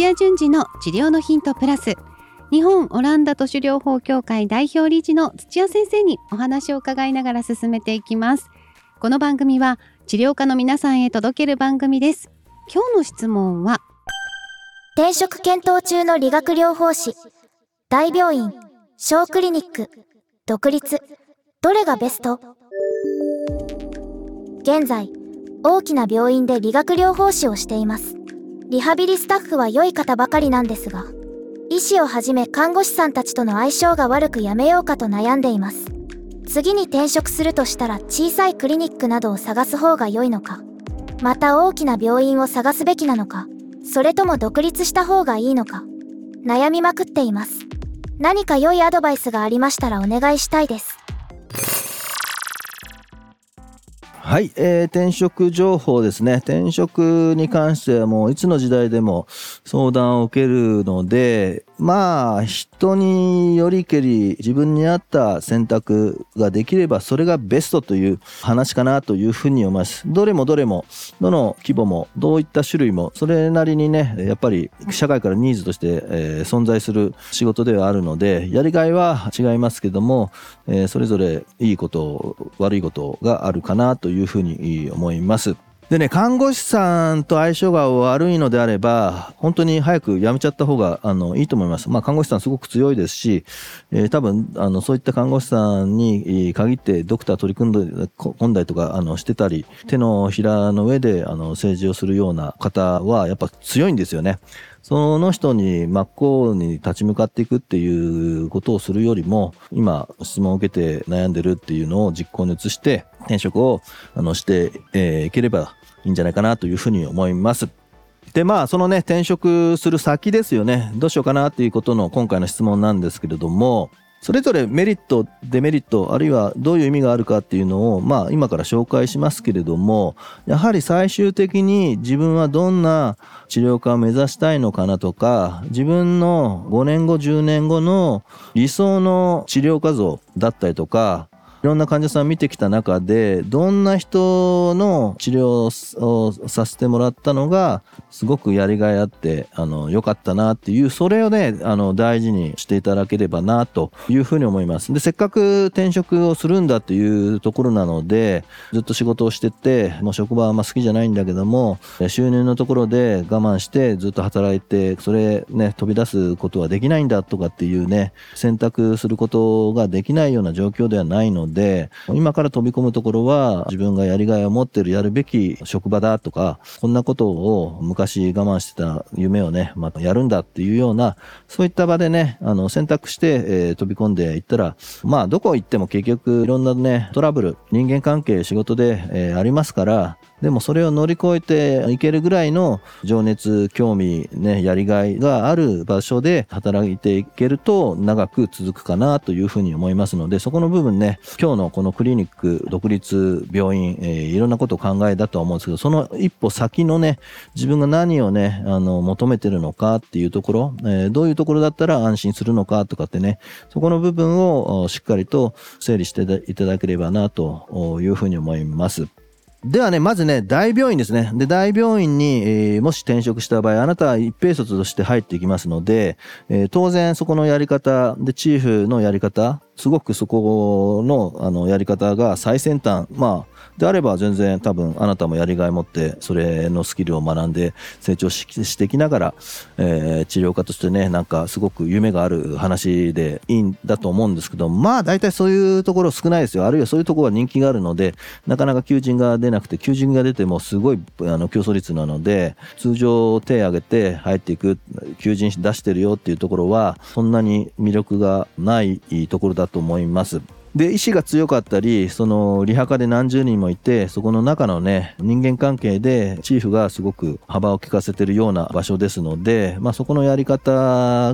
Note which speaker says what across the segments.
Speaker 1: 土屋順次の治療のヒントプラス。日本オランダ都市療法協会代表理事の土屋先生にお話を伺いながら進めていきます。この番組は治療家の皆さんへ届ける番組です。今日の質問は
Speaker 2: 転職検討中の理学療法士大病院小クリニック独立どれがベスト？現在大きな病院で理学療法士をしています。リハビリスタッフは良い方ばかりなんですが医師をはじめ看護師さんたちとの相性が悪くやめようかと悩んでいます。次に転職するとしたら小さいクリニックなどを探す方が良いのか。また大きな病院を探すべきなのか。それとも独立した方がいいのか。悩みまくっています。何か良いアドバイスがありましたらお願いしたいです。
Speaker 3: はい、えー、転職情報ですね。転職に関してはもういつの時代でも相談を受けるので、まあ人によりけり自分に合った選択ができればそれがベストという話かなというふうに思います。どれもどれも、どの規模も、どういった種類も、それなりにね、やっぱり社会からニーズとして、え、存在する仕事ではあるので、やりがいは違いますけども、え、それぞれいいこと、悪いことがあるかなというふうに思います。でね、看護師さんと相性が悪いのであれば、本当に早く辞めちゃった方があのいいと思います。まあ、看護師さんすごく強いですし、えー、多分あのそういった看護師さんに限ってドクター取り組んで込んだりとかあのしてたり、手のひらの上であの政治をするような方はやっぱ強いんですよね。その人に真っ向に立ち向かっていくっていうことをするよりも、今質問を受けて悩んでるっていうのを実行に移して、転職をあのしてい、えー、ければいいんじゃないかなというふうに思います。でまあそのね転職する先ですよねどうしようかなっていうことの今回の質問なんですけれどもそれぞれメリットデメリットあるいはどういう意味があるかっていうのをまあ今から紹介しますけれどもやはり最終的に自分はどんな治療家を目指したいのかなとか自分の5年後10年後の理想の治療家像だったりとかいろんな患者さん見てきた中でどんな人の治療をさせてもらったのがすごくやりがいあってあの良かったなっていうそれをねあの大事にしていただければなというふうに思います。でせっかく転職をするんだっていうところなのでずっと仕事をしててもう職場はあんま好きじゃないんだけども収入のところで我慢してずっと働いてそれね飛び出すことはできないんだとかっていうね選択することができないような状況ではないのでで、今から飛び込むところは自分がやりがいを持ってるやるべき職場だとか、こんなことを昔我慢してた夢をね、またやるんだっていうような、そういった場でね、あの選択して、え、飛び込んでいったら、まあどこ行っても結局いろんなね、トラブル、人間関係、仕事で、え、ありますから、でもそれを乗り越えていけるぐらいの情熱、興味、ね、やりがいがある場所で働いていけると長く続くかなというふうに思いますので、そこの部分ね、今日のこのクリニック、独立、病院、えー、いろんなことを考えだとは思うんですけど、その一歩先のね、自分が何をね、あの、求めてるのかっていうところ、えー、どういうところだったら安心するのかとかってね、そこの部分をしっかりと整理していただければなというふうに思います。ではね、まずね、大病院ですね。で、大病院に、えー、もし転職した場合、あなたは一平卒として入っていきますので、えー、当然そこのやり方、で、チーフのやり方、すごくそこのあのやり方が最先端。まあであれば全然多分あなたもやりがい持ってそれのスキルを学んで成長していきながら、えー、治療家としてねなんかすごく夢がある話でいいんだと思うんですけどまあ大体そういうところ少ないですよ。あるいはそういうところは人気があるのでなかなか求人が出なくて求人が出てもすごいあの競争率なので通常手を挙げて入っていく求人出してるよっていうところはそんなに魅力がないところだと思います。で意志が強かったりそのリハカで何十人もいてそこの中のね人間関係でチーフがすごく幅を利かせてるような場所ですので、まあ、そこのやり方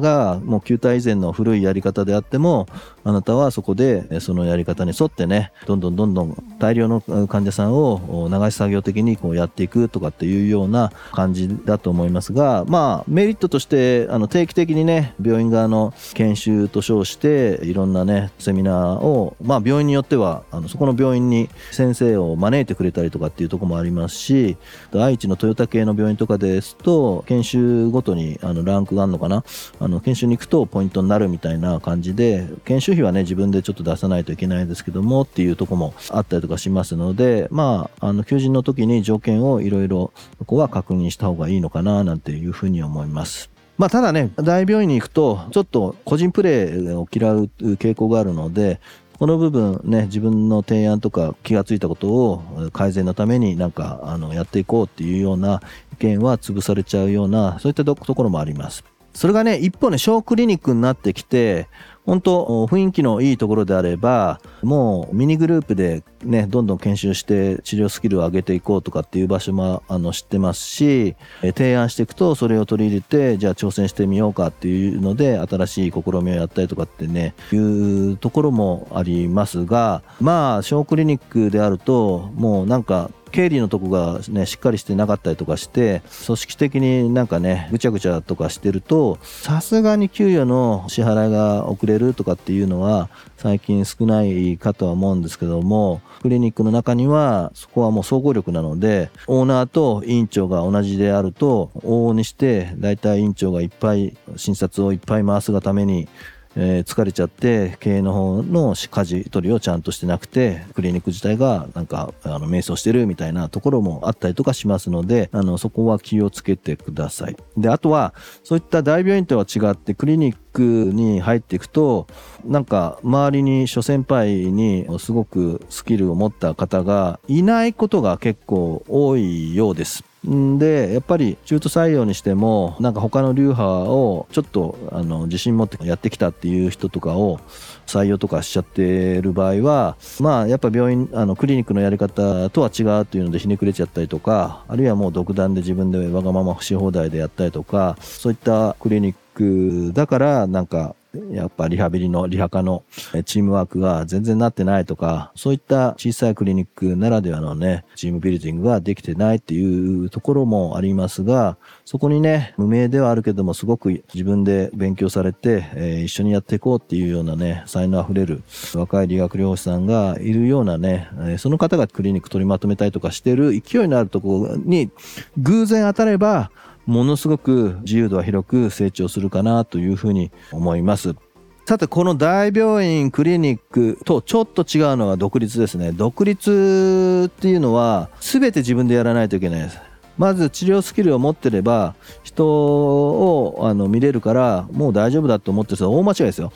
Speaker 3: がもう球体以前の古いやり方であってもあなたはそこでそのやり方に沿ってねどんどんどんどん大量の患者さんを流し作業的にこうやっていくとかっていうような感じだと思いますがまあメリットとしてあの定期的にね病院側の研修と称していろんなねセミナーをまあ、病院によってはあのそこの病院に先生を招いてくれたりとかっていうとこもありますし愛知のトヨタ系の病院とかですと研修ごとにあのランクがあるのかな？あの研修に行くとポイントになるみたいな感じで研修費はね自分でちょっと出さないといけないですけどもっていうとこもあったりとかしますのでまああの求人の時に条件をいろいろここは確認した方がいいのかななんていうふうに思います。まあ、ただね、大病院に行くと、ちょっと個人プレーを嫌う傾向があるので、この部分ね、自分の提案とか気がついたことを改善のためになんかあのやっていこうっていうような意見は潰されちゃうような、そういったところもあります。それがね、一方ね、小クリニックになってきて、本当雰囲気のいいところであればもうミニグループでねどんどん研修して治療スキルを上げていこうとかっていう場所もあの知ってますし提案していくとそれを取り入れてじゃあ挑戦してみようかっていうので新しい試みをやったりとかってねいうところもありますがまあ小クリニックであるともうなんか経理のとこがね、しっかりしてなかったりとかして、組織的になんかね、ぐちゃぐちゃとかしてると、さすがに給与の支払いが遅れるとかっていうのは、最近少ないかとは思うんですけども、クリニックの中には、そこはもう総合力なので、オーナーと院長が同じであると、往々にして、だいたい院長がいっぱい、診察をいっぱい回すがために、えー、疲れちゃって経営の方の舵取りをちゃんとしてなくてクリニック自体がなんかあの迷走してるみたいなところもあったりとかしますのであのそこは気をつけてください。であとはそういった大病院とは違ってクリニックに入っていくとなんか周りに諸先輩にすごくスキルを持った方がいないことが結構多いようです。でやっぱり中途採用にしてもなんか他の流派をちょっとあの自信持ってやってきたっていう人とかを採用とかしちゃってる場合はまあやっぱ病院あのクリニックのやり方とは違うっていうのでひねくれちゃったりとかあるいはもう独断で自分でわがままし放題でやったりとかそういったクリニックだからなんかやっぱリハビリのリハ科のチームワークが全然なってないとか、そういった小さいクリニックならではのね、チームビルディングができてないっていうところもありますが、そこにね、無名ではあるけども、すごく自分で勉強されて、えー、一緒にやっていこうっていうようなね、才能あふれる若い理学療法士さんがいるようなね、その方がクリニック取りまとめたりとかしてる勢いのあるところに偶然当たれば、ものすごく自由度は広く成長するかなというふうに思います。さてこの大病院クリニックとちょっと違うのは独立ですね。独立っていうのは全て自分でやらないといけないです。まず治療スキルを持ってれば人をあの見れるからもう大丈夫だと思ってる人は大間違いですよ。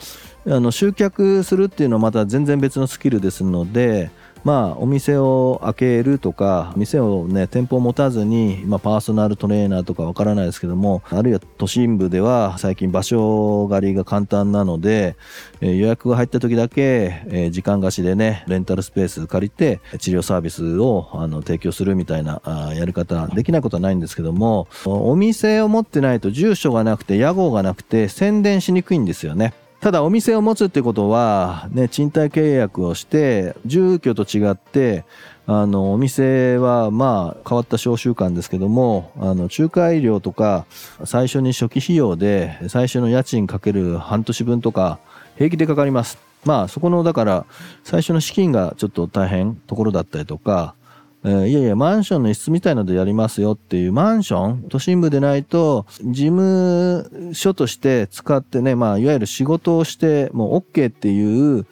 Speaker 3: あの集客するっていうのはまた全然別のスキルですのでまあ、お店を開けるとか店をね店舗を持たずに、まあ、パーソナルトレーナーとかわからないですけどもあるいは都心部では最近場所借りが簡単なので、えー、予約が入った時だけ、えー、時間貸しでねレンタルスペース借りて治療サービスをあの提供するみたいなあやり方できないことはないんですけどもお店を持ってないと住所がなくて屋号がなくて宣伝しにくいんですよね。ただお店を持つってことは、ね、賃貸契約をして、住居と違って、あの、お店は、まあ、変わった商習慣ですけども、あの、仲介料とか、最初に初期費用で、最初の家賃かける半年分とか、平気でかかります。まあ、そこの、だから、最初の資金がちょっと大変ところだったりとか、えー、いやいや、マンションの一室みたいなのでやりますよっていうマンション、都心部でないと、事務所として使ってね、まあ、いわゆる仕事をして、もう OK っていう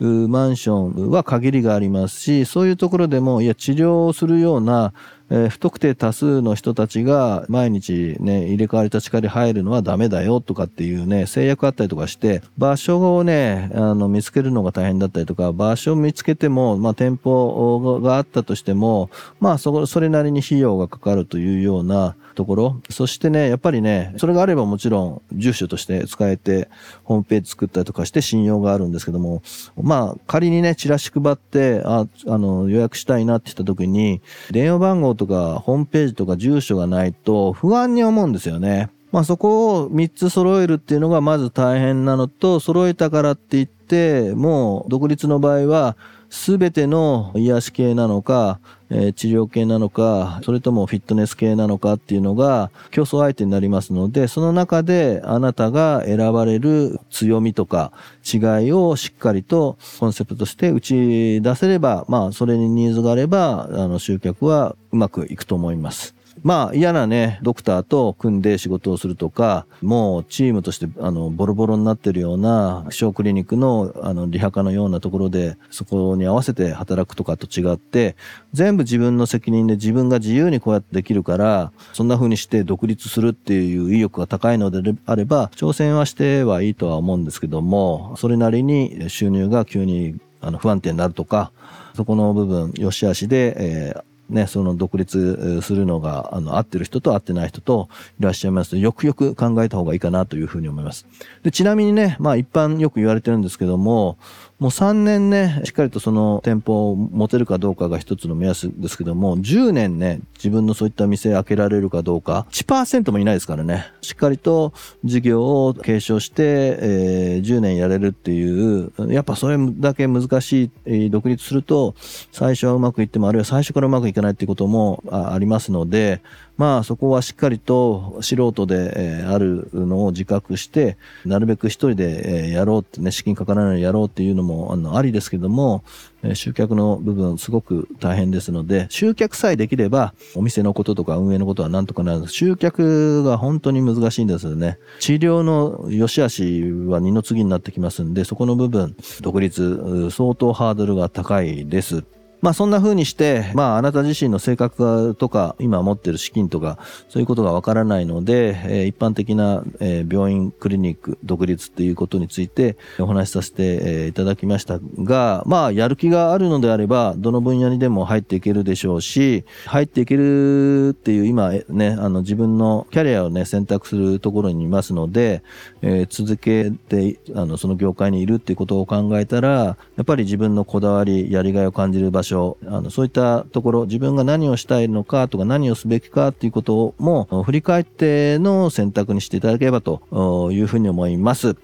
Speaker 3: マンションは限りがありますし、そういうところでも、いや、治療をするようなえー、不特定多数の人たちが毎日ね、入れ替わり立ち替わり入るのはダメだよとかっていうね、制約あったりとかして、場所をね、あの、見つけるのが大変だったりとか、場所を見つけても、まあ、店舗があったとしても、まあ、そ、それなりに費用がかかるというような、ところ。そしてね、やっぱりね、それがあればもちろん住所として使えて、ホームページ作ったりとかして信用があるんですけども、まあ、仮にね、チラシ配って、あ、あの、予約したいなって言った時に、電話番号とかホームページとか住所がないと不安に思うんですよね。まあそこを3つ揃えるっていうのがまず大変なのと、揃えたからって言って、もう独立の場合は、すべての癒し系なのか、え、治療系なのか、それともフィットネス系なのかっていうのが競争相手になりますので、その中であなたが選ばれる強みとか違いをしっかりとコンセプトとして打ち出せれば、まあそれにニーズがあれば、あの集客はうまくいくと思います。まあ嫌なね、ドクターと組んで仕事をするとか、もうチームとしてあのボロボロになってるような小クリニックのあのリハ科のようなところでそこに合わせて働くとかと違って、全部自分の責任で自分が自由にこうやってできるから、そんな風にして独立するっていう意欲が高いのであれば、挑戦はしてはいいとは思うんですけども、それなりに収入が急にあの不安定になるとか、そこの部分、良し悪しで、えーね、その独立するのが、あの、合ってる人と合ってない人といらっしゃいますよくよく考えた方がいいかなというふうに思います。で、ちなみにね、まあ一般よく言われてるんですけども、もう3年ね、しっかりとその店舗を持てるかどうかが一つの目安ですけども、10年ね、自分のそういった店開けられるかどうか、1%もいないですからね。しっかりと事業を継承して、えー、10年やれるっていう、やっぱそれだけ難しい、独立すると、最初はうまくいっても、あるいは最初からうまくいかないっていうこともありますので、まあそこはしっかりと素人で、え、あるのを自覚して、なるべく一人で、え、やろうってね、資金かからないようにやろうっていうのもあのありですけども、え、集客の部分すごく大変ですので、集客さえできれば、お店のこととか運営のことはなんとかなる。集客が本当に難しいんですよね。治療の良し悪しは二の次になってきますんで、そこの部分、独立、相当ハードルが高いです。まあそんな風にして、まああなた自身の性格とか、今持ってる資金とか、そういうことがわからないので、えー、一般的な、えー、病院、クリニック、独立っていうことについてお話しさせて、えー、いただきましたが、まあやる気があるのであれば、どの分野にでも入っていけるでしょうし、入っていけるっていう今ね、あの自分のキャリアをね、選択するところにいますので、えー、続けて、あの、その業界にいるっていうことを考えたら、やっぱり自分のこだわり、やりがいを感じる場所所、あの、そういったところ、自分が何をしたいのかとか何をすべきかっていうことも振り返っての選択にしていただければというふうに思います。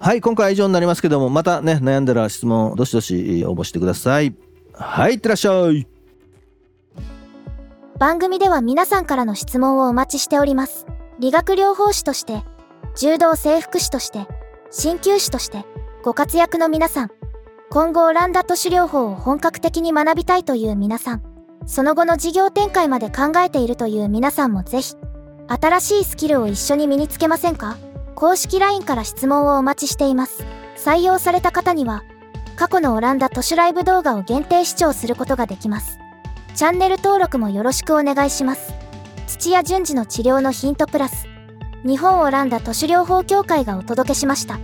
Speaker 3: はい、今回は以上になりますけども、またね、悩んだら質問、どしどし応募してください。はい、いってらっしゃい。
Speaker 2: 番組では皆さんからの質問をお待ちしております。理学療法士として、柔道整復師として、鍼灸師として、ご活躍の皆さん、今後オランダ都市療法を本格的に学びたいという皆さん、その後の事業展開まで考えているという皆さんもぜひ、新しいスキルを一緒に身につけませんか？公式 LINE から質問をお待ちしています。採用された方には、過去のオランダ都市ライブ動画を限定視聴することができます。チャンネル登録もよろしくお願いします。土屋順次の治療のヒントプラス、日本オランダ都市療法協会がお届けしました。